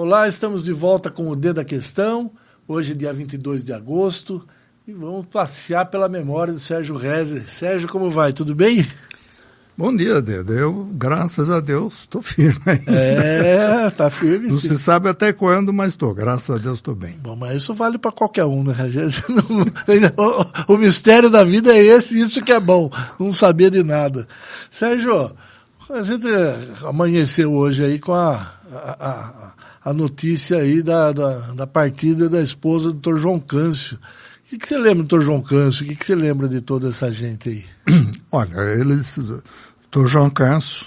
Olá, estamos de volta com o D da Questão, hoje dia 22 de agosto, e vamos passear pela memória do Sérgio Rezer. Sérgio, como vai? Tudo bem? Bom dia, Dedo. Eu, graças a Deus, estou firme. É, tá firme. Não sim. se sabe até quando, mas estou. Graças a Deus, estou bem. Bom, mas isso vale para qualquer um, né? o, o, mistério da vida é esse, isso que é bom, não saber de nada. Sérgio, a gente amanheceu hoje aí com a, a, a a notícia aí da, da, da, partida da esposa do Dr. João Câncio. O que, que você lembra do Dr. João Câncio? O que, que você lembra de toda essa gente aí? Olha, eles. Dr. João Câncio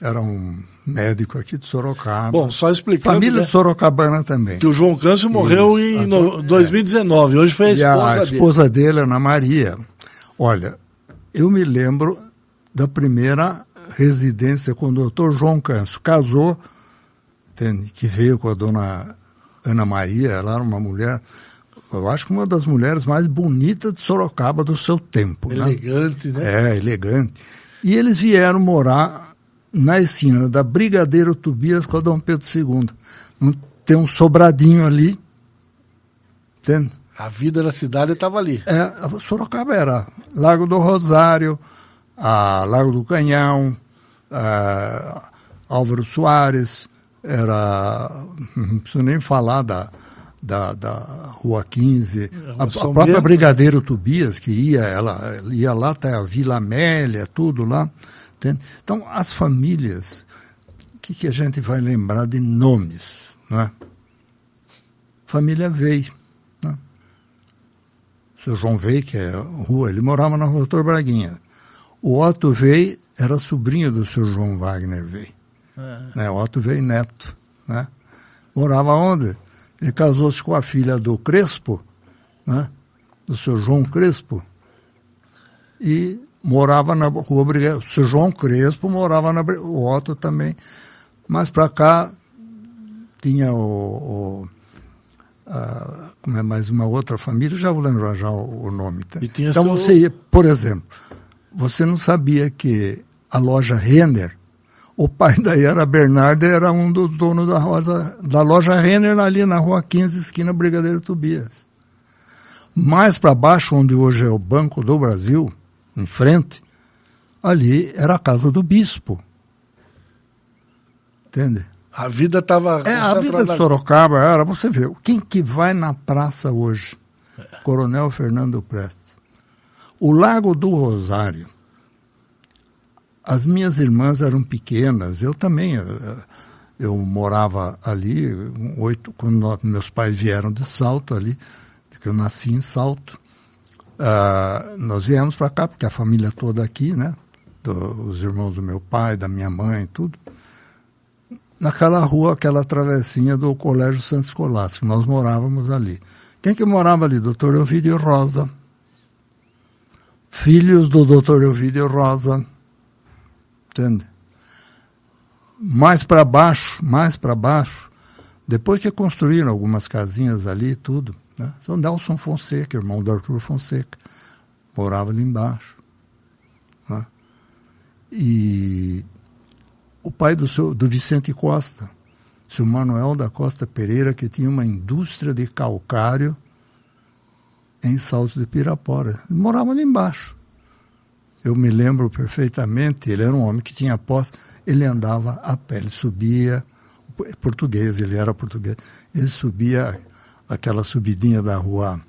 era um médico aqui de Sorocaba. Bom, só explicando. Família né, Sorocabana também. Que o João Câncio morreu e, em no, 2019. Hoje foi a esposa e a dele. esposa dele, Ana Maria. Olha, eu me lembro da primeira residência com o doutor João Câncio. Casou entende? Que veio com a dona Ana Maria, ela era uma mulher, eu acho que uma das mulheres mais bonitas de Sorocaba do seu tempo. Elegante, né? né? É, elegante. E eles vieram morar na esquina da Brigadeiro Tobias com a Dom Pedro II. Tem um sobradinho ali, entende? A vida da cidade estava ali. É, Sorocaba era Lago do Rosário, a Lago do Canhão, Álvaro Soares, era. Não preciso nem falar da, da, da Rua 15, a, a própria Brigadeiro Tobias, que ia, ela ia lá até a Vila Amélia, tudo lá. Entende? Então, as famílias, o que, que a gente vai lembrar de nomes? Né? Família Vei. Né? O seu João Vei, que é rua, ele morava na Rua Doutor Braguinha. O Otto Vei era sobrinho do seu João Wagner Vei. É. Né, Otto veio neto. Né? Morava onde? Ele casou-se com a filha do Crespo, né? do seu João Crespo, e morava na rua Brigadeiro. O seu João Crespo morava na O Otto também. Mas para cá tinha o. o a, como é mais uma outra família, já vou lembrar já o, o nome. Tá? Então seu... você ia, por exemplo, você não sabia que a loja Renner o pai da Yara Bernarda era um dos donos da, rosa, da loja Renner ali na rua 15, esquina Brigadeiro Tobias. Mais para baixo, onde hoje é o Banco do Brasil, em frente, ali era a casa do bispo. Entende? A vida estava. É, a vida de Sorocaba era, você vê, quem que vai na praça hoje? É. Coronel Fernando Prestes. O Lago do Rosário as minhas irmãs eram pequenas, eu também. Eu, eu morava ali, oito, quando meus pais vieram de Salto ali, que eu nasci em Salto. Uh, nós viemos para cá, porque a família toda aqui, né? Do, os irmãos do meu pai, da minha mãe, tudo. Naquela rua, aquela travessinha do Colégio Santo Escolástico, nós morávamos ali. Quem que morava ali? Doutor Elvídio Rosa. Filhos do doutor Elvídio Rosa entende? Mais para baixo, mais para baixo, depois que construíram algumas casinhas ali tudo, né? São Nelson Fonseca, irmão do Arthur Fonseca, morava ali embaixo. Né? E o pai do, seu, do Vicente Costa, seu Manuel da Costa Pereira, que tinha uma indústria de calcário em Salto de Pirapora. Morava ali embaixo eu me lembro perfeitamente, ele era um homem que tinha posse, ele andava a pé, ele subia, português, ele era português, ele subia aquela subidinha da rua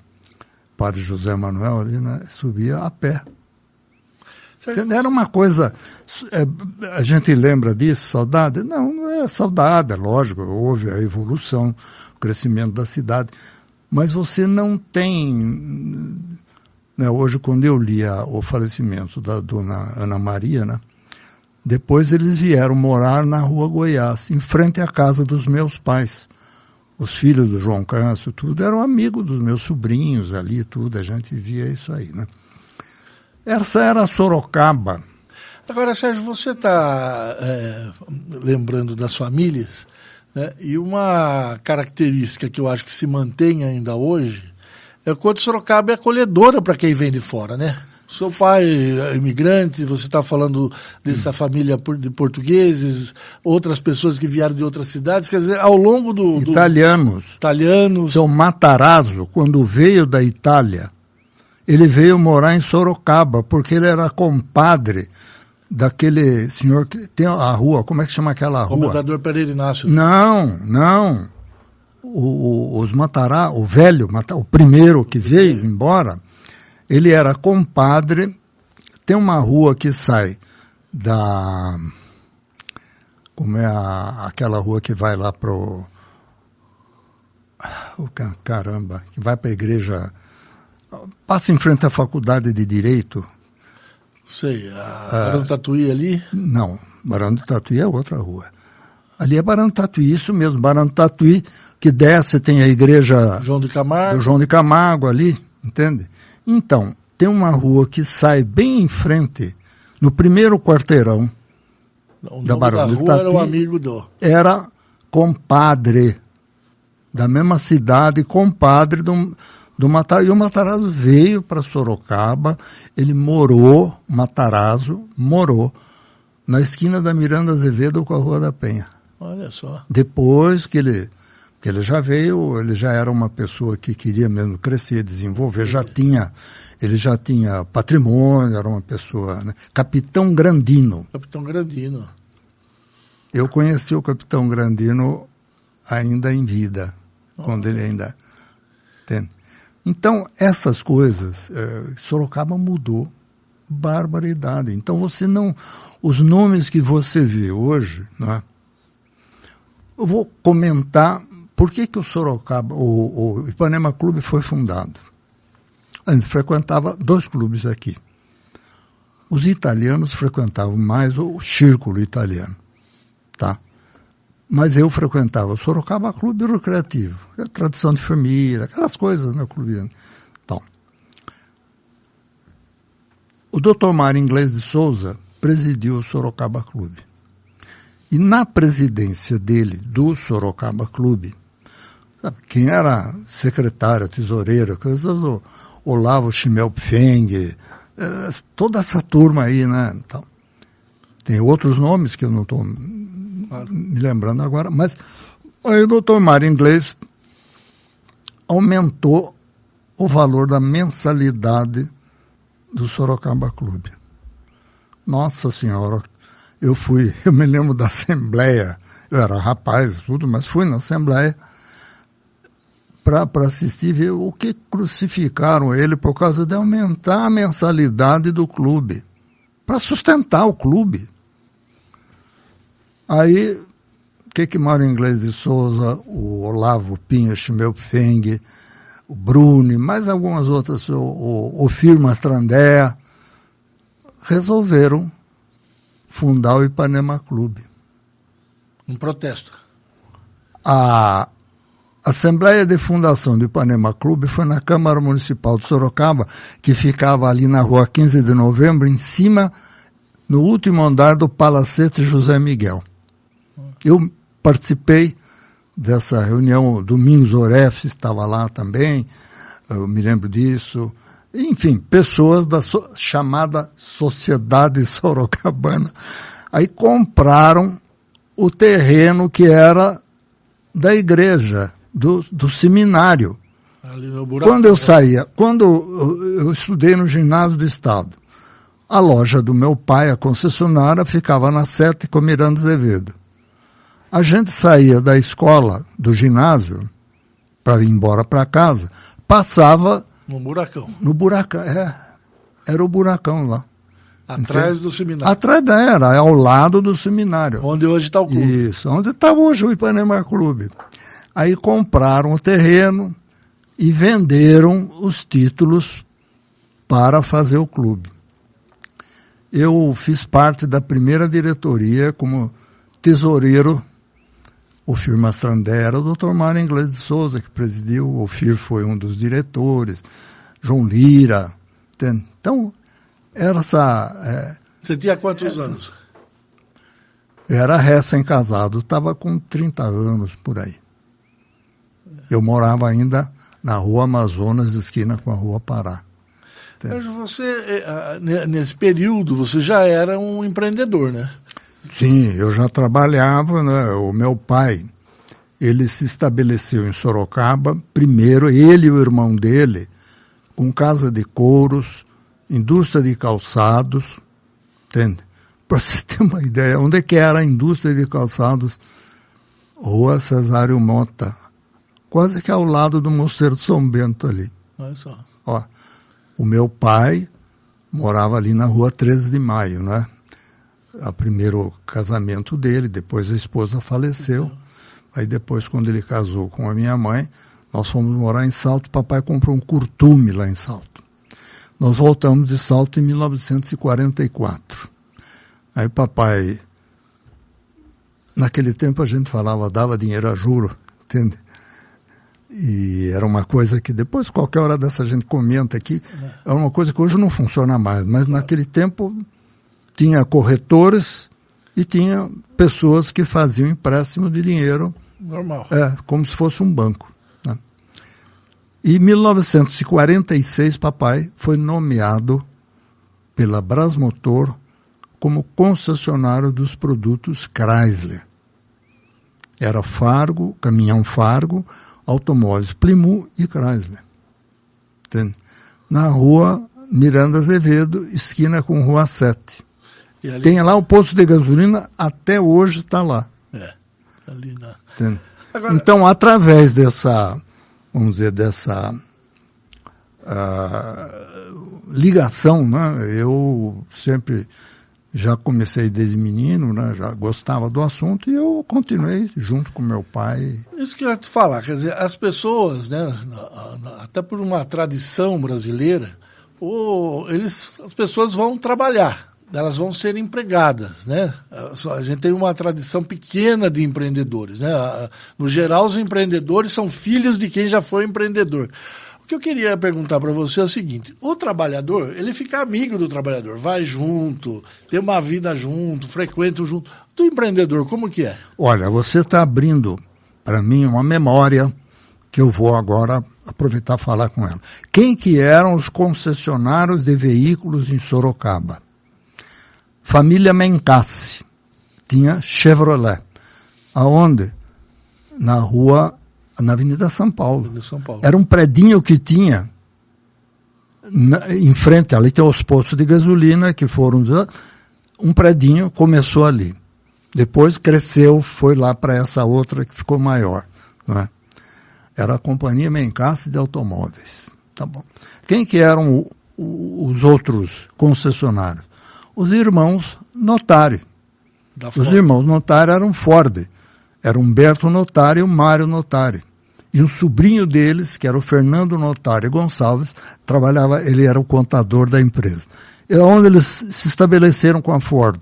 Padre José Manuel, ali, né, subia a pé. Era uma coisa, é, a gente lembra disso, saudade? Não, não é saudade, é lógico, houve a evolução, o crescimento da cidade, mas você não tem né, hoje, quando eu li a, o falecimento da dona Ana Maria, né, depois eles vieram morar na rua Goiás, em frente à casa dos meus pais. Os filhos do João Câncio, tudo, eram amigos dos meus sobrinhos ali, tudo, a gente via isso aí, né? Essa era a Sorocaba. Agora, Sérgio, você está é, lembrando das famílias, né? e uma característica que eu acho que se mantém ainda hoje é quanto Sorocaba é acolhedora para quem vem de fora, né? Seu pai é imigrante, você está falando dessa família de portugueses, outras pessoas que vieram de outras cidades, quer dizer, ao longo do... do italianos. Italianos. Seu Matarazzo, quando veio da Itália, ele veio morar em Sorocaba, porque ele era compadre daquele senhor que tem a rua, como é que chama aquela rua? Comendador Pereira Inácio. Não, não. O, o, os Matará, o velho, o primeiro que veio embora, ele era compadre. Tem uma rua que sai da. Como é a, aquela rua que vai lá pro. Oh, caramba, que vai para a igreja. Passa em frente à faculdade de Direito. Sei, a Barão do Tatuí ali? Não, Barão do Tatuí é outra rua. Ali é Barão do Tatuí, isso mesmo, Barão do Tatuí, que desce, tem a igreja João de Camargo. do João de Camargo ali, entende? Então, tem uma rua que sai bem em frente, no primeiro quarteirão o da Barão da Tatuí. Era o amigo do. Era compadre da mesma cidade, compadre do, do Matarazzo. E o Matarazzo veio para Sorocaba, ele morou, Matarazzo morou na esquina da Miranda Azevedo com a Rua da Penha. Olha só. Depois que ele que ele já veio, ele já era uma pessoa que queria mesmo crescer, desenvolver, já tinha, ele já tinha patrimônio, era uma pessoa, né? Capitão Grandino. Capitão Grandino. Eu conheci o Capitão Grandino ainda em vida, oh. quando ele ainda tem. Então, essas coisas, eh, Sorocaba mudou barbaridade. Então, você não, os nomes que você vê hoje, né? Eu vou comentar por que, que o Sorocaba, o, o Ipanema Clube foi fundado? A gente frequentava dois clubes aqui. Os italianos frequentavam mais o círculo italiano, tá? Mas eu frequentava o Sorocaba Clube Recreativo, é tradição de família, aquelas coisas, né, clube. Então, o Dr. Mário Inglês de Souza presidiu o Sorocaba Clube. E na presidência dele, do Sorocaba Clube, sabe, quem era secretário, tesoureiro, coisas, o Olavo Schmelpfeng, eh, toda essa turma aí, né? Então, tem outros nomes que eu não estou claro. me lembrando agora, mas aí o doutor Mário Inglês aumentou o valor da mensalidade do Sorocaba Clube. Nossa Senhora, eu fui, eu me lembro da Assembleia, eu era rapaz, tudo, mas fui na Assembleia para assistir ver o que crucificaram ele por causa de aumentar a mensalidade do clube, para sustentar o clube. Aí, o que que Mário Inglês de Souza, o Olavo Pinha Schmelpfeng, o Bruni, mais algumas outras, o, o, o Firma Strandé, resolveram fundar o Ipanema Clube. Um protesto. A Assembleia de Fundação do Ipanema Clube foi na Câmara Municipal de Sorocaba, que ficava ali na rua 15 de novembro, em cima, no último andar do Palacete José Miguel. Eu participei dessa reunião, o Domingos Oref estava lá também, eu me lembro disso. Enfim, pessoas da so chamada Sociedade Sorocabana. Aí compraram o terreno que era da igreja, do, do seminário. Quando eu saía, quando eu estudei no ginásio do Estado, a loja do meu pai, a concessionária, ficava na Sete com Miranda Azevedo. A gente saía da escola, do ginásio, para ir embora para casa, passava... No buracão. No buracão, é. Era o buracão lá. Atrás Entende? do seminário. Atrás era, é ao lado do seminário. Onde hoje está o clube. Isso, onde está hoje o Ipanema Clube. Aí compraram o terreno e venderam os títulos para fazer o clube. Eu fiz parte da primeira diretoria como tesoureiro. O FIR Mastrandé era o Dr. Mário Inglês de Souza, que presidiu. O FIR foi um dos diretores. João Lira. Então, era essa. É, Você tinha quantos essa, anos? Era recém-casado, estava com 30 anos por aí. Eu morava ainda na rua Amazonas, esquina com a rua Pará. Mas você, é, nesse período, você já era um empreendedor, né? Sim, eu já trabalhava, né? O meu pai, ele se estabeleceu em Sorocaba, primeiro, ele e o irmão dele, com casa de couros, indústria de calçados, entende? Para você ter uma ideia, onde é que era a indústria de calçados? Rua Cesário Mota, quase que ao lado do Mosteiro de São Bento ali. Olha só. Ó, o meu pai morava ali na rua 13 de Maio, né? O primeiro casamento dele, depois a esposa faleceu. Aí depois, quando ele casou com a minha mãe, nós fomos morar em Salto, papai comprou um curtume lá em Salto. Nós voltamos de Salto em 1944. Aí papai, naquele tempo a gente falava, dava dinheiro a juro, entende? E era uma coisa que depois, qualquer hora dessa, a gente comenta aqui. É uma coisa que hoje não funciona mais, mas naquele tempo tinha corretores e tinha pessoas que faziam empréstimo de dinheiro. Normal. É, como se fosse um banco. Né? E em 1946, papai foi nomeado pela Brasmotor como concessionário dos produtos Chrysler. Era Fargo, caminhão Fargo, automóveis Plymouth e Chrysler. Entende? Na rua Miranda Azevedo, esquina com Rua 7. Ali... Tem lá o posto de gasolina, até hoje está lá. É, ali na... Agora... Então, através dessa, vamos dizer, dessa uh, ligação, né, eu sempre já comecei desde menino, né, já gostava do assunto e eu continuei junto com meu pai. Isso que eu ia te falar, quer dizer, as pessoas, né, até por uma tradição brasileira, ou eles, as pessoas vão trabalhar, elas vão ser empregadas, né? A gente tem uma tradição pequena de empreendedores, né? No geral, os empreendedores são filhos de quem já foi empreendedor que eu queria perguntar para você é o seguinte: o trabalhador, ele fica amigo do trabalhador, vai junto, tem uma vida junto, frequenta junto. Do empreendedor, como que é? Olha, você está abrindo para mim uma memória que eu vou agora aproveitar falar com ela. Quem que eram os concessionários de veículos em Sorocaba? Família Mencassi tinha Chevrolet. Aonde? Na rua na Avenida São Paulo. São Paulo. Era um predinho que tinha na, em frente, ali tem os postos de gasolina que foram. Um predinho começou ali. Depois cresceu, foi lá para essa outra que ficou maior. Não é? Era a Companhia Mencasse de Automóveis. Tá bom. Quem que eram o, o, os outros concessionários? Os irmãos Notari. Os irmãos Notari eram Ford. Era Humberto Notari e o Mário Notari. E o sobrinho deles, que era o Fernando Notário Gonçalves, trabalhava, ele era o contador da empresa. E onde eles se estabeleceram com a Ford?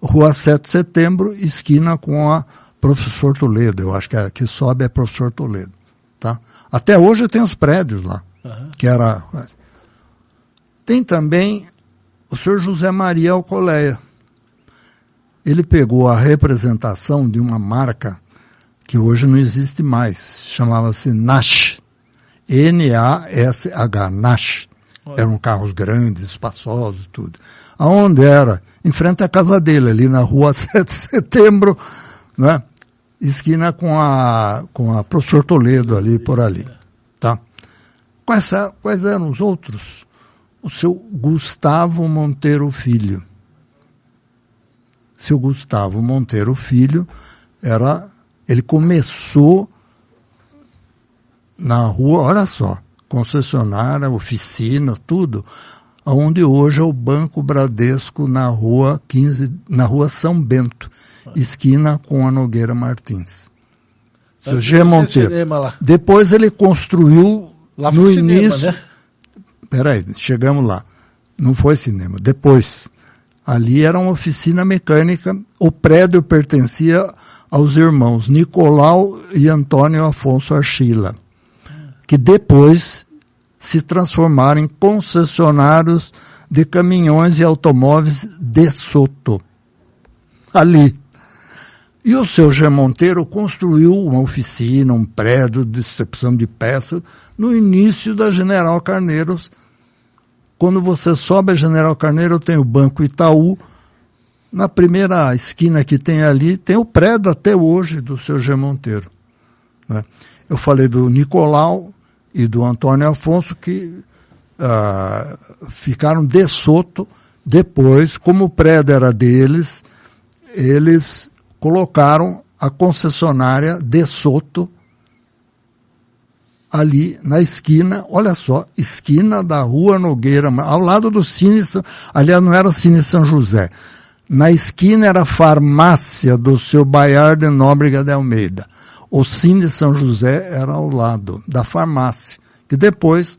Rua 7 de Setembro, esquina com a Professor Toledo. Eu acho que a que sobe é Professor Toledo. Tá? Até hoje tem os prédios lá. Uhum. Que era. Tem também o senhor José Maria Alcoleia. Ele pegou a representação de uma marca que hoje não existe mais. Chamava-se Nash. N-A-S-H, Nash. Eram carros grandes, espaçosos, tudo. Aonde era? Em frente à casa dele, ali na rua 7 de setembro, né? esquina com a, com a professor Toledo ali, por ali. Tá? Quais, quais eram os outros? O seu Gustavo Monteiro Filho. Seu Gustavo Monteiro Filho era ele começou na rua, olha só, concessionária, oficina, tudo, onde hoje é o Banco Bradesco na rua 15, na rua São Bento, esquina com a Nogueira Martins. Seu G. Monteiro. Depois ele construiu lá no início. Cinema, né? Peraí, chegamos lá. Não foi cinema. Depois, ali era uma oficina mecânica. O prédio pertencia aos irmãos Nicolau e Antônio Afonso Archila, que depois se transformaram em concessionários de caminhões e automóveis de Soto. Ali. E o seu G. Monteiro construiu uma oficina, um prédio de recepção de peças no início da General Carneiros, Quando você sobe a General Carneiro, tem o Banco Itaú. Na primeira esquina que tem ali, tem o prédio até hoje do seu G. Monteiro. Né? Eu falei do Nicolau e do Antônio Afonso, que uh, ficaram de Soto. Depois, como o prédio era deles, eles colocaram a concessionária de Soto ali na esquina, olha só, esquina da Rua Nogueira, ao lado do Cine, aliás, não era Cine São José. Na esquina era a farmácia do seu Baiar de Nóbrega de Almeida. O Cine São José era ao lado da farmácia, que depois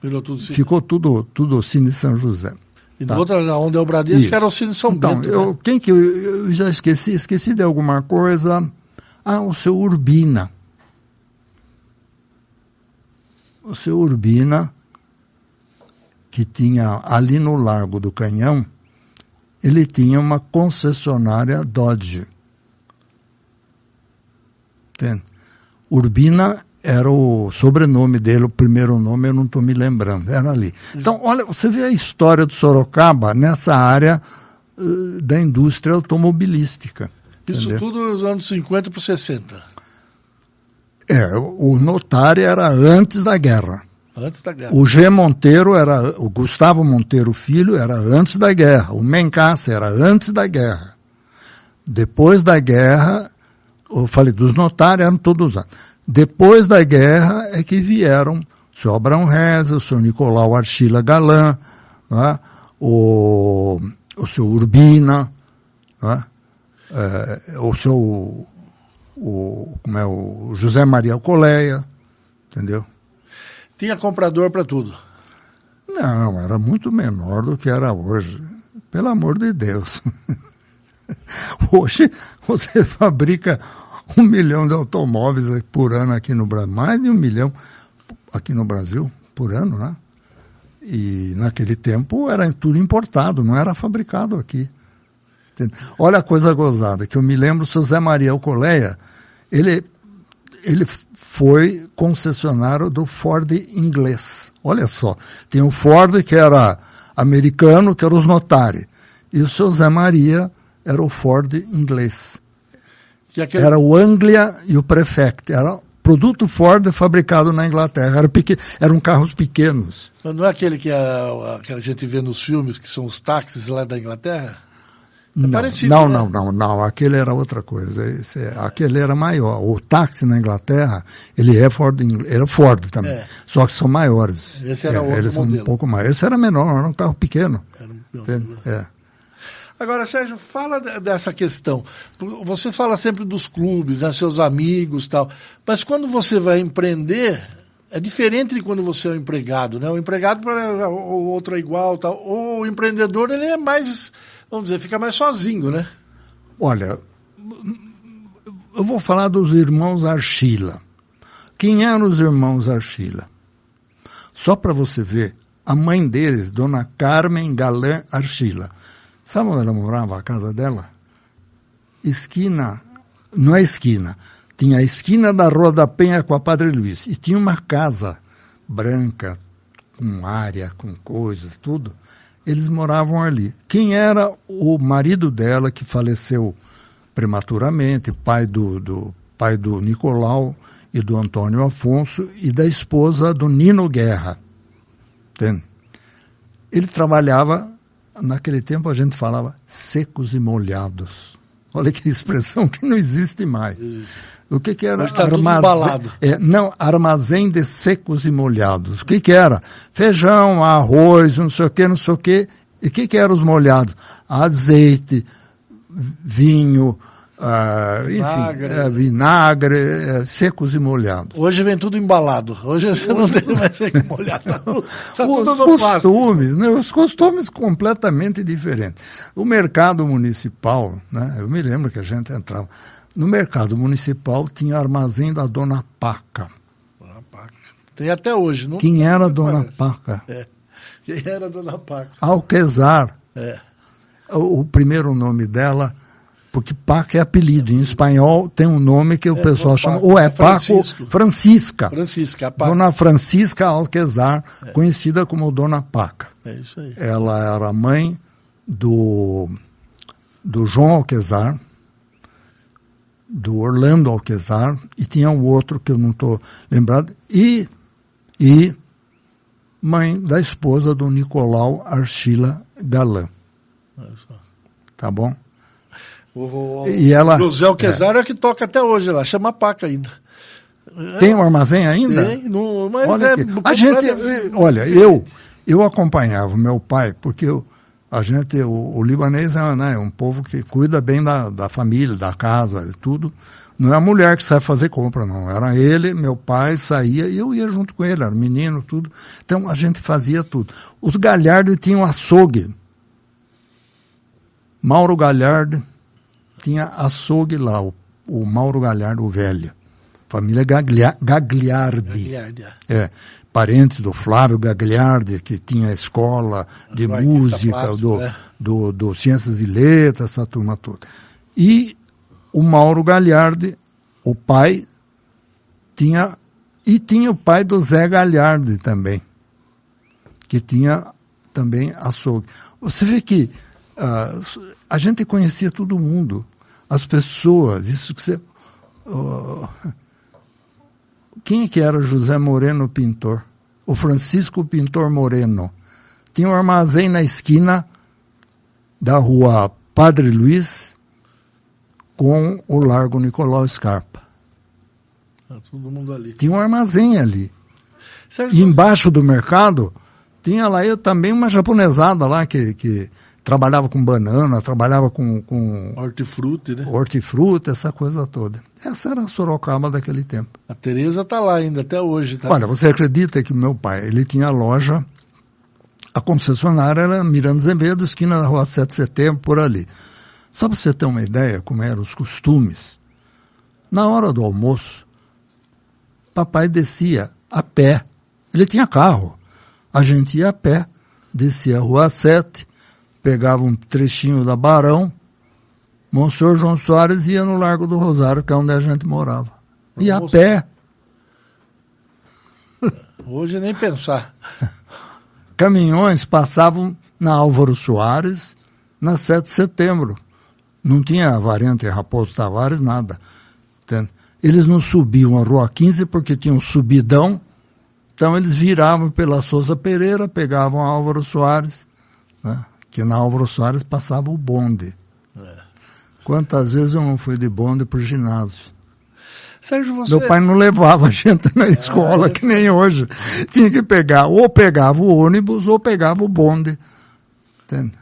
tudo ficou tudo, tudo Cine São José. E tá. outra, onde é o Bradesco, era o Cine São então, Bento. Eu, né? quem que eu, eu já esqueci? Esqueci de alguma coisa. Ah, o seu Urbina o seu Urbina, que tinha ali no Largo do Canhão, ele tinha uma concessionária Dodge. Entende? Urbina era o sobrenome dele, o primeiro nome eu não estou me lembrando, era ali. Então, olha, você vê a história do Sorocaba nessa área uh, da indústria automobilística. Isso entendeu? tudo nos anos 50 para 60. É, o notário era antes da guerra. Antes da guerra. O G. Monteiro era, o Gustavo Monteiro Filho era antes da guerra. O Mencassi era antes da guerra. Depois da guerra, eu falei, dos notários eram todos anos. Depois da guerra é que vieram o senhor Abraão Reza, o senhor Nicolau Archila Galan, é? o, o senhor Urbina, é? É, o senhor o, como é, o José Maria Alcoleia, entendeu? Tinha comprador para tudo? Não, era muito menor do que era hoje. Pelo amor de Deus. Hoje você fabrica um milhão de automóveis por ano aqui no Brasil, mais de um milhão aqui no Brasil por ano, né? E naquele tempo era tudo importado, não era fabricado aqui. Olha a coisa gozada, que eu me lembro, o seu Zé Maria Alcoleia, ele, ele foi concessionário do Ford inglês. Olha só, tem o Ford que era americano, que era os notários, e o seu Zé Maria era o Ford inglês. Aquele... Era o Anglia e o Prefect, era produto Ford fabricado na Inglaterra. Era pequen... Eram carros pequenos. Mas não é aquele que a, que a gente vê nos filmes, que são os táxis lá da Inglaterra? É não, parecido, não, né? não, não, não, aquele era outra coisa. Esse, aquele era maior. O táxi na Inglaterra, ele é Ford, era Ford também. É. Só que são maiores. Esse era é, outro Eles modelo. são um pouco mais. Esse era menor, era um carro pequeno. Era um é. Agora, Sérgio, fala dessa questão. Você fala sempre dos clubes, né, seus amigos tal. Mas quando você vai empreender, é diferente de quando você é um empregado, né? O empregado, o outro é igual, tal. O empreendedor, ele é mais vamos dizer, fica mais sozinho, né? Olha, eu vou falar dos irmãos Archila. Quem eram os irmãos Archila? Só para você ver, a mãe deles, Dona Carmen Galã Archila. Sabe onde ela morava, a casa dela? Esquina, não é esquina, tinha a esquina da Rua da Penha com a Padre Luiz. E tinha uma casa branca, com área, com coisas, tudo eles moravam ali. Quem era o marido dela que faleceu prematuramente, pai do, do pai do Nicolau e do Antônio Afonso e da esposa do Nino Guerra. Entende? Ele trabalhava, naquele tempo a gente falava secos e molhados. Olha que expressão que não existe mais. O que, que era? Tá armazém, é, não, armazém de secos e molhados. O que, que era? Feijão, arroz, não sei o que, não sei o que. E o que, que eram os molhados? Azeite, vinho, Enfim, vinagre, é, vinagre é, secos e molhados. Hoje vem tudo embalado. Hoje não tem mais seco e molhado. Tá os costumes, né, os costumes completamente diferentes. O mercado municipal, né, eu me lembro que a gente entrava. No mercado municipal tinha armazém da Dona Paca. Dona Paca. Tem até hoje, não? Quem era a Dona parece. Paca? É. Quem era a Dona Paca? Alquezar. É. O, o primeiro nome dela Porque Paca é apelido. Em espanhol tem um nome que o É, pessoal chama, Paco, ou é é Paco. Francisca. Francisca, a Paca. Dona Francisca Alquezar, conhecida como Dona Paca. É isso aí. Ela era mãe do, do João Alquezar, do Orlando Alquezar, e tinha um outro que eu não estou lembrado, e, e mãe da esposa do Nicolau Archila. Olha só. Tá bom? O, o, E ela- José Alquezar é. o que toca até hoje lá, chama Paca ainda. Tem um armazém ainda? Tem, no, mas Olha é. A gente, eh, olha, eu, eu acompanhava meu pai, porque eu, a gente, o, o libanês é né, um povo que cuida bem da, da família, da casa e tudo. Não é a mulher que sai fazer compra, não. Era ele, meu pai saía e eu ia junto com ele, era menino, tudo. Então a gente fazia tudo. Os Galhardo tinham açougue. Mauro Galhardo tinha açougue lá, o, o Mauro Galhardo, o velho. Família Gaglia, Gagliardi. Gagliardi, é. É, parentes do Flávio Gagliardi, que tinha escola de Do artista música, do, né? do, do Ciências e Letras, essa turma toda. E o Mauro Gagliardi, o pai, tinha. E tinha o pai do Zé Galhardi também, que tinha também açougue. Você vê que ah, a gente conhecia todo mundo, as pessoas, isso que você. oh, quem que era José Moreno Pintor? O Francisco Pintor Moreno. Tinha um armazém na esquina da rua Padre Luiz com o Largo Nicolau Scarpa. Tá todo mundo ali. Tinha um armazém ali. Sérgio, E embaixo do mercado tinha lá eu também uma japonesada lá que, que trabalhava com banana, trabalhava com, com hortifruti, né? hortifruta, essa coisa toda. Essa era a Sorocaba daquele tempo. A Tereza tá lá ainda até hoje, tá? Olha, você acredita que meu pai, ele tinha loja, a concessionária era Miranda Azevedo, esquina da rua 7 de setembro, por ali. Só para você ter uma ideia como eram os costumes, na hora do almoço, papai descia a pé. Ele tinha carro. A gente ia a pé, descia a rua 7, pegava um trechinho da Barão, Monsenhor João Soares ia no Largo do Rosário, que é onde a gente morava. Ia a pé. Hoje nem pensar. caminhões passavam na Álvaro Soares, na 7 de setembro. Não tinha variante Raposo Tavares, nada. Entende? Eles não subiam a Rua 15 porque tinha um subidão, então eles viravam pela Souza Pereira, pegavam a Álvaro Soares, né? Que na Álvaro Soares passava o bonde. Quantas vezes eu não fui de bonde para o ginásio? Sérgio, você... Meu pai não levava a gente na escola, que nem hoje. Tinha que pegar, ou pegava o ônibus, ou pegava o bonde. Entende?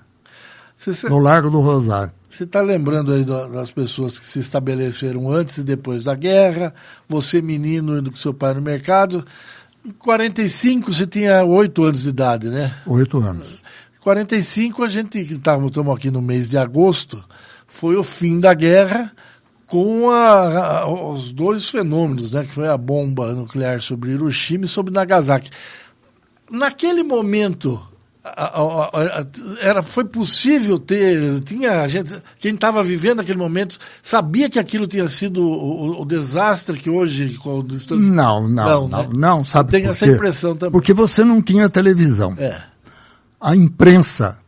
Você No Largo do Rosário. está lembrando aí da- das pessoas que se estabeleceram antes e depois da guerra, você menino indo com seu pai no mercado. Em 45 você tinha 8 anos de idade, né? Oito anos. 45 a gente estamos aqui no mês de agosto, foi o fim da guerra com a- a- os dois fenômenos, né, que foi a bomba nuclear sobre Hiroshima e sobre Nagasaki. Naquele momento a- era foi possível ter tinha gente quem estava vivendo aquele momento sabia que aquilo tinha sido o, o- desastre que hoje com o distante- Não, não, não, né? não, sabe Tem essa impressão também. Porque você não tinha televisão. é A imprensa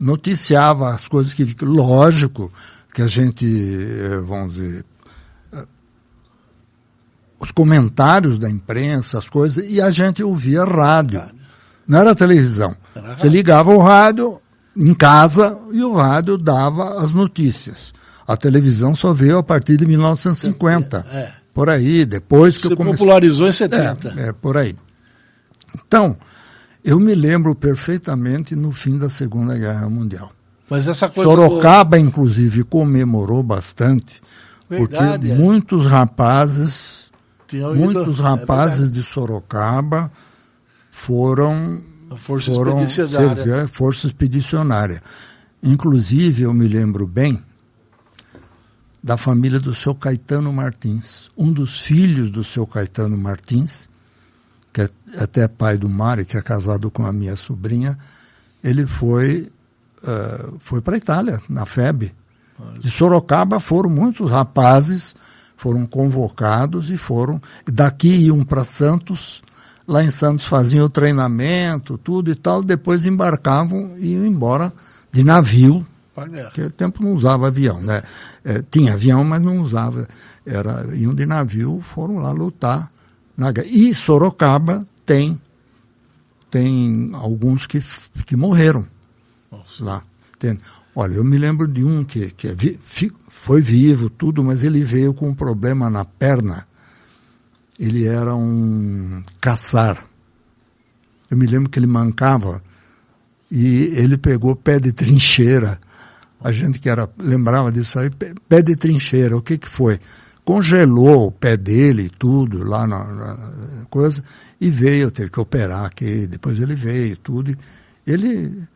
noticiava as coisas que... Lógico que a gente, eh, vamos dizer... eh, Os comentários da imprensa, as coisas, e a gente ouvia rádio. Rádio. Não era televisão. Era Você ligava o rádio em casa e o rádio dava as notícias. A televisão só veio a partir de 1950. É. Por aí, depois que se eu comecei. popularizou em 70 É, é, por aí. Então, eu me lembro perfeitamente no fim da Segunda Guerra Mundial. Mas essa coisa. Sorocaba, inclusive, comemorou bastante, Verdade, porque é. muitos rapazes, Tinham ido- muitos é rapazes de Sorocaba foram A Força foram Expedicionária. servir a Força Expedicionária. Inclusive, eu me lembro bem da família do seu Caetano Martins. Um dos filhos do seu Caetano Martins, que é até pai do Mário, que é casado com a minha sobrinha, ele foi, eh, foi para a Itália, na FEB. De Sorocaba foram muitos rapazes, foram convocados e foram. Daqui iam para Santos, lá em Santos faziam o treinamento, tudo e tal, depois embarcavam e iam embora de navio, porque o tempo não usava avião, né? É, tinha avião, mas não usava. Era, iam de navio, foram lá lutar. E Sorocaba tem, tem alguns que, que morreram Nossa. lá. Olha, eu me lembro de um que, que é foi vivo, tudo, mas ele veio com um problema na perna. Ele era um caçar. Eu me lembro que ele mancava e ele pegou pé de trincheira. A gente que era lembrava disso aí, pé de trincheira. O que que foi? Congelou o pé dele e tudo lá na, na, coisa e veio, teve que operar aqui. Depois ele veio tudo. Ele,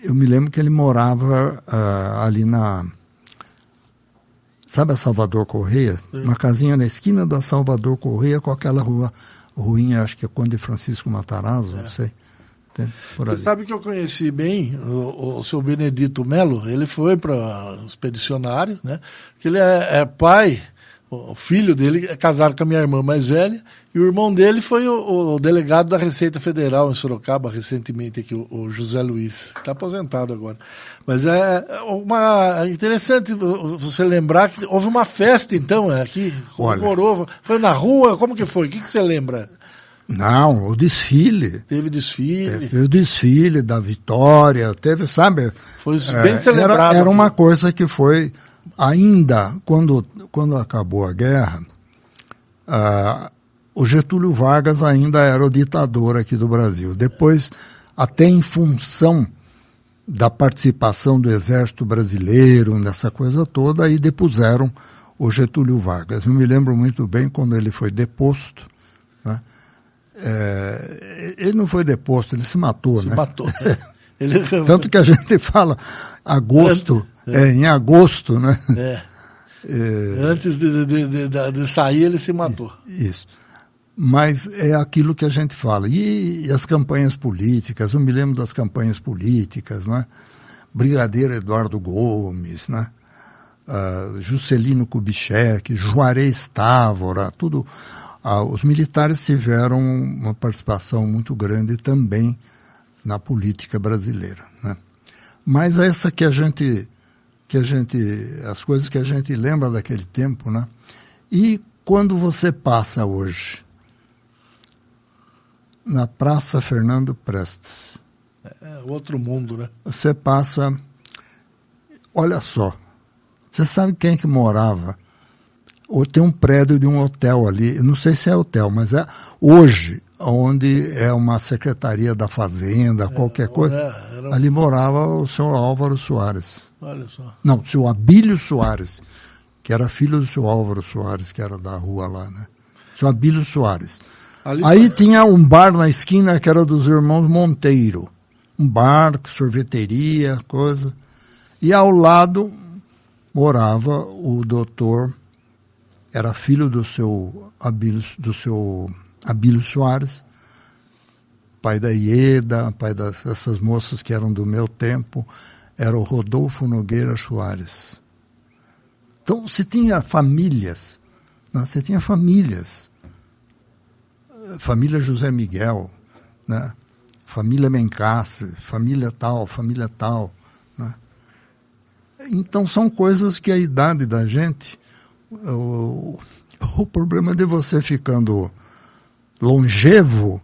eu me lembro que ele morava uh, ali na Sabe a Salvador Correia? Sim. Uma casinha na esquina da Salvador Correia com aquela rua, ruinha, acho que é Conde Francisco Matarazzo, é. não sei. Você sabe que eu conheci bem o, o seu Benedito Melo, ele foi para expedicionário, né? Que ele é, é pai o filho dele é casado com a minha irmã mais velha, e o irmão dele foi o, o delegado da Receita Federal em Sorocaba, recentemente aqui, o, o José Luiz. Está aposentado agora. Mas é, é uma, é interessante você lembrar que houve uma festa, então, é, aqui, comemorou. Foi na rua, como que foi? O que, que você lembra? Não, o desfile. Teve desfile. Teve o desfile da vitória, teve, sabe? Foi bem é, celebrado. Era, era uma coisa que foi ainda quando, quando acabou a guerra, uh, o Getúlio Vargas ainda era o ditador aqui do Brasil. Depois, até em função da participação do exército brasileiro nessa coisa toda, aí depuseram o Getúlio Vargas. Eu me lembro muito bem quando ele foi deposto. Né? É, ele não foi deposto, ele se matou, se né? matou. Ele... Tanto que a gente fala agosto é. é, em agosto, né? É. é. Antes de, de, de, de, sair, ele se matou. Isso. Mas é aquilo que a gente fala. E, e as campanhas políticas, eu me lembro das campanhas políticas, né? Brigadeiro Eduardo Gomes, né? Uh, Juscelino Kubitschek, Juarez Távora, tudo. Uh, os militares tiveram uma participação muito grande também na política brasileira. Né? Mas essa que a gente que a gente, as coisas que a gente lembra daquele tempo, né? E quando você passa hoje na Praça Fernando Prestes. É, é outro mundo, né? Você passa, olha só, você sabe quem que morava? Ou tem um prédio de um hotel ali, não sei se é hotel, mas é hoje, onde é uma secretaria da fazenda, é, qualquer coisa, é, era... ali morava o senhor Álvaro Soares. Olha só. Não, o seu Abílio Soares, que era filho do seu Álvaro Soares, que era da rua lá, né? Seu Abílio Soares. Ali Aí tinha um bar na esquina que era dos irmãos Monteiro. Um bar, sorveteria, coisa. E ao lado morava o doutor, era filho do seu Abílio, do seu Abílio Soares, pai da Ieda, pai dessas moças que eram do meu tempo, era o Rodolfo Nogueira Soares. Então, se tinha famílias, né? você tinha famílias. Família José Miguel, né? família Mencasse, família tal, família tal. Né? Então, são coisas que a idade da gente. O, o problema de você ficando longevo,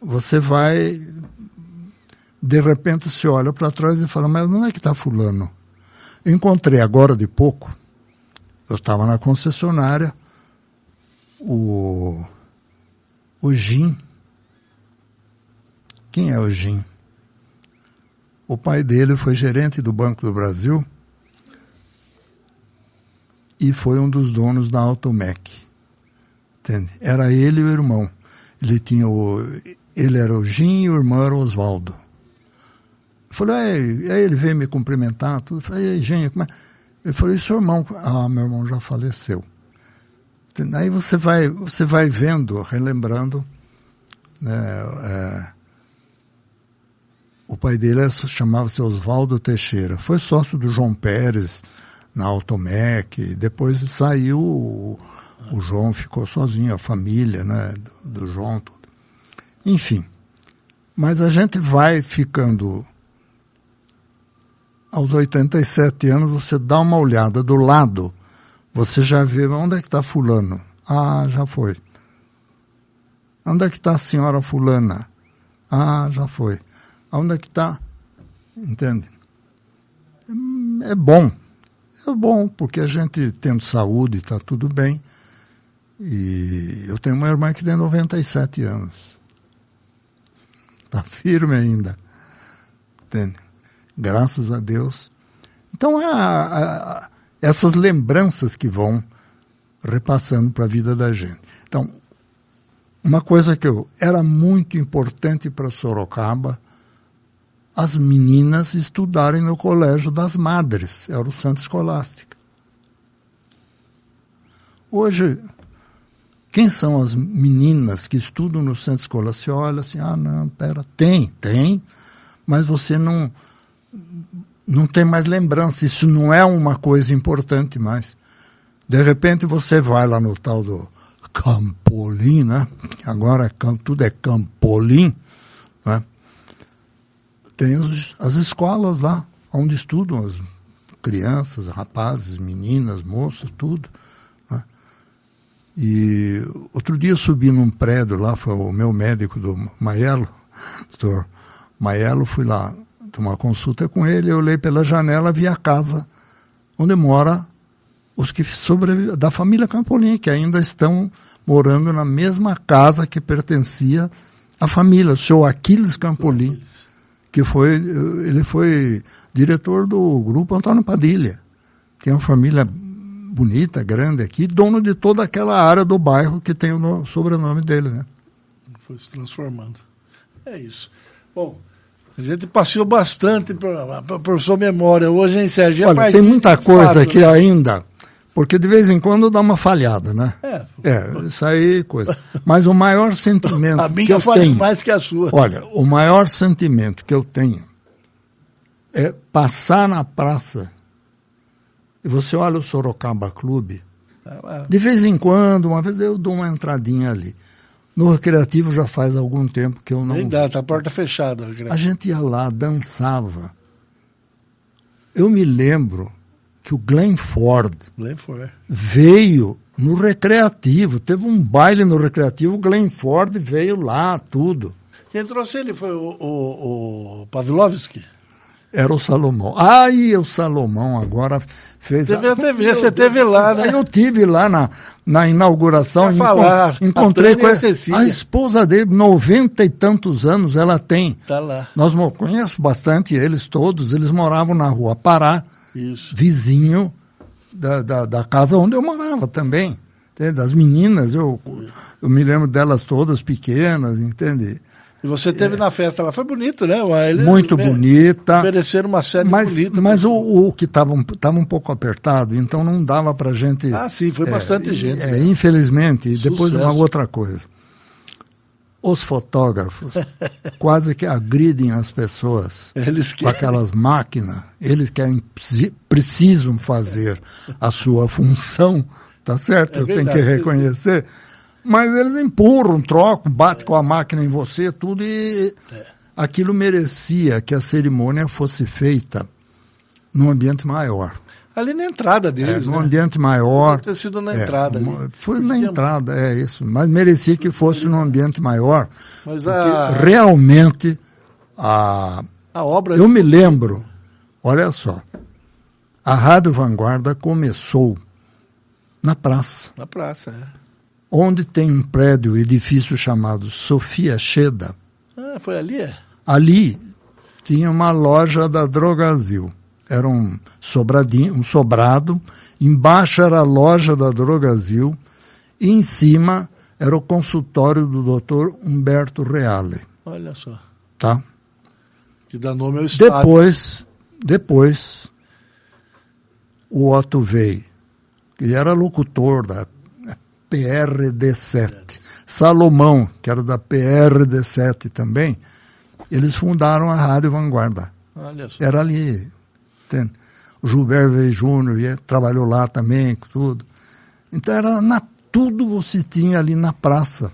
você vai de repente se olha para trás e fala, mas onde é que está fulano? Encontrei agora de pouco, eu estava na concessionária, o, o Jim. Quem é o Jim? O pai dele foi gerente do Banco do Brasil e foi um dos donos da Automec. Entende? Era ele e o irmão. Ele tinha o, ele era o Jim e o irmão era o Oswaldo. Falei, aí, ele veio me cumprimentar, tudo. Falei, gente, como é? Ele falou, e seu irmão? Ah, meu irmão já faleceu. Aí você vai, você vai vendo, relembrando né, é, O pai dele chamava-se Oswaldo Teixeira. Foi sócio do João Pérez na Automec. Depois saiu, o, João ficou sozinho, a família né, do, do João. Tudo. Enfim. Mas a gente vai ficando. Aos 87 anos, você dá uma olhada do lado, você já vê onde é que está Fulano. Ah, já foi. Onde é que está a senhora Fulana? Ah, já foi. Onde é que está? Entende? É bom. É bom, porque a gente tendo saúde, está tudo bem. E eu tenho uma irmã que tem 97 anos. Está firme ainda. Entende? Graças a Deus. Então, a, a, essas lembranças que vão repassando para a vida da gente. Então, uma coisa que eu, era muito importante para Sorocaba, as meninas estudarem no colégio das madres, era o Santa Escolástica. Hoje, quem são as meninas que estudam no Centro Escolar? Você olha assim, ah, não, pera, tem, tem, mas você não, não tem mais lembrança, isso não é uma coisa importante mais. De repente você vai lá no tal do Campolim, né? Agora é tudo é Campolim, né? Tem os, as escolas lá, onde estudam as crianças, rapazes, meninas, moças, tudo. E outro dia eu subi num prédio lá, foi o meu médico do Maiello, doutor Maiello, fui lá tomar consulta com ele, eu olhei pela janela, vi a casa onde mora os que sobre da família Campolim, que ainda estão morando na mesma casa que pertencia à família, o senhor Aquiles Campolim, que foi, ele foi diretor do grupo Antônio Padilha, que é uma família bonita, grande aqui, dono de toda aquela área do bairro que tem o sobrenome dele, né? Foi se transformando. É isso. Bom, a gente passeou bastante por, por sua memória hoje, hein, Sérgio? Olha, tem muita coisa aqui né? ainda porque de vez em quando dá uma falhada, né? É. É, isso aí coisa. Mas o maior sentimento a minha que eu tenho, mais que a sua. Olha, o maior sentimento que eu tenho é passar na praça você olha o Sorocaba Clube. É, de vez em quando, uma vez eu dou uma entradinha ali. No recreativo já faz algum tempo que eu não. Verdade, tá a porta fechada. A gente ia lá, dançava. Eu me lembro que o Glenn Ford, Glenn Ford veio no recreativo, teve um baile no recreativo, o Glenn Ford veio lá, tudo. Quem trouxe ele foi o, o, o Pavlovski? Era o Salomão. Aí o Salomão agora fez. Você, a... teve, você teve lá, né? Eu tive lá na, na inauguração. Encont... falar, encontrei com a, a esposa dele, noventa e tantos anos ela tem. Tá lá. Nós conheço bastante eles todos. Eles moravam na rua Pará. Isso. vizinho da, da, da, casa onde eu morava também. Entende? Das meninas, eu, eu me lembro delas todas pequenas, entende? E você teve é. na festa lá, foi bonito, né? Muito bonita. Ofereceram uma série mas, bonita. Mas o, o, que estava tava um pouco apertado, então não dava para gente... Ah, sim, foi bastante é, gente. É, né? Infelizmente, e depois uma outra coisa os fotógrafos quase que agridem as pessoas com aquelas máquinas. Eles querem, precisam fazer a sua função, tá certo? É Eu tenho que reconhecer. Mas eles empurram, trocam, batem com a máquina em você, tudo, e é. aquilo merecia que a cerimônia fosse feita num ambiente maior. Ali na entrada deles. É, num né? ambiente maior. Deve ter sido na é, entrada ali. Foi na entrada, é isso. Mas merecia que fosse num ambiente maior. Mas a... realmente a. A obra. Eu me lembro, olha só. A Rádio Vanguarda começou na praça. Na praça, é. Onde tem um prédio, edifício chamado Sofia Cheda. Ah, foi ali? É? Ali tinha uma loja da Drogazil era um sobradinho, um sobrado, embaixo era a loja da Drogazil e em cima era o consultório do doutor Humberto Reale. Olha só. Tá? Que dá nome ao estádio. Depois, depois, o Otto veio, que era locutor da PRD7. Salomão, que era da PRD7 também, eles fundaram a Rádio Vanguarda. Olha só. Era ali. Entende? O Gilberto Júnior trabalhou lá também, tudo. Então era na, tudo você tinha ali na praça.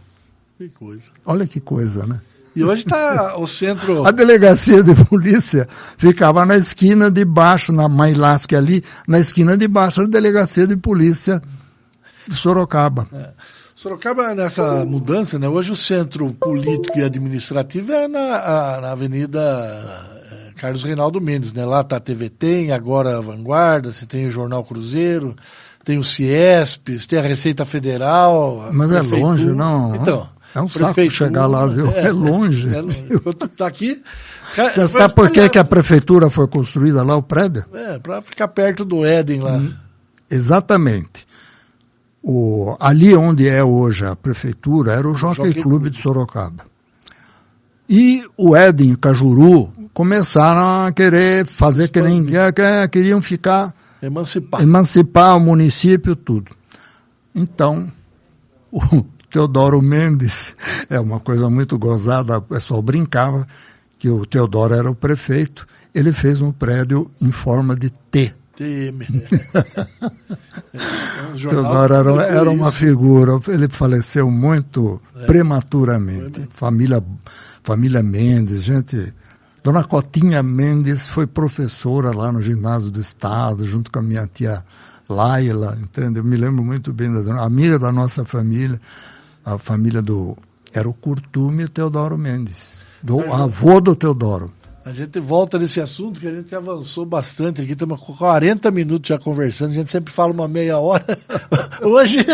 Que coisa. Olha que coisa, né? E hoje está o centro. A delegacia de polícia ficava na esquina de baixo, na Mailasque ali, na esquina de baixo, a delegacia de polícia de Sorocaba. Sorocaba, nessa mudança, né? Hoje o centro político e administrativo é na, a- na Avenida eh, Carlos Reinaldo Mendes, né? Lá está a TV Tem, agora a Vanguarda, você tem o Jornal Cruzeiro, tem o Ciesp, tem a Receita Federal. a Mas é Prefeitura. longe, não? Então. É um saco Prefeitura, chegar lá, viu? É longe. É longe. Enquanto tá aqui. Você sabe por que, que a prefeitura foi construída lá, o prédio? É, para ficar perto do Éden lá. Hum. Exatamente. O, ali onde é hoje a prefeitura era o Jockey Jockey Clube de Sorocaba. E o Éden e Cajuru começaram a querer fazer que nem que- queriam ficar Emancipar. emancipar o município tudo. Então, o Teodoro Mendes é uma coisa muito gozada, o pessoal brincava que o Teodoro era o prefeito, ele fez um prédio em forma de T. Temer. É um Teodoro era, era uma figura, ele faleceu muito prematuramente. Família, família Mendes, gente. Dona Cotinha Mendes foi professora lá no ginásio do Estado, junto com a minha tia Laila, entende? Eu me lembro muito bem da dona, amiga da nossa família, a família do. Era o Curtume Teodoro Mendes, do avô do Teodoro. A gente volta nesse assunto que a gente avançou bastante aqui, estamos com 40 minutos já conversando, a gente sempre fala uma meia hora. Hoje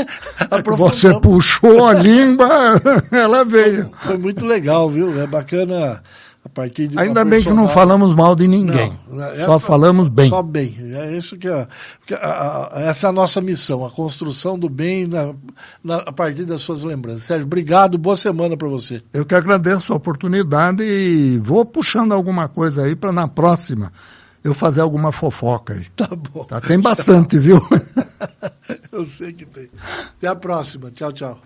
Você puxou a língua, ela veio. Foi muito legal, viu? É bacana a partir de Ainda bem que não personagem- falamos mal de ninguém. Não, é só falamos bem. Só bem. É isso que, é, que a- a- essa é a nossa missão, a construção do bem na- na- a partir das suas lembranças. Sérgio, obrigado, boa semana para você. Eu que agradeço a oportunidade e vou puxando alguma coisa aí para na próxima eu fazer alguma fofoca aí. Tá bom. Tá, tem bastante, viu? Eu sei que tem. Até a próxima. Tchau, tchau.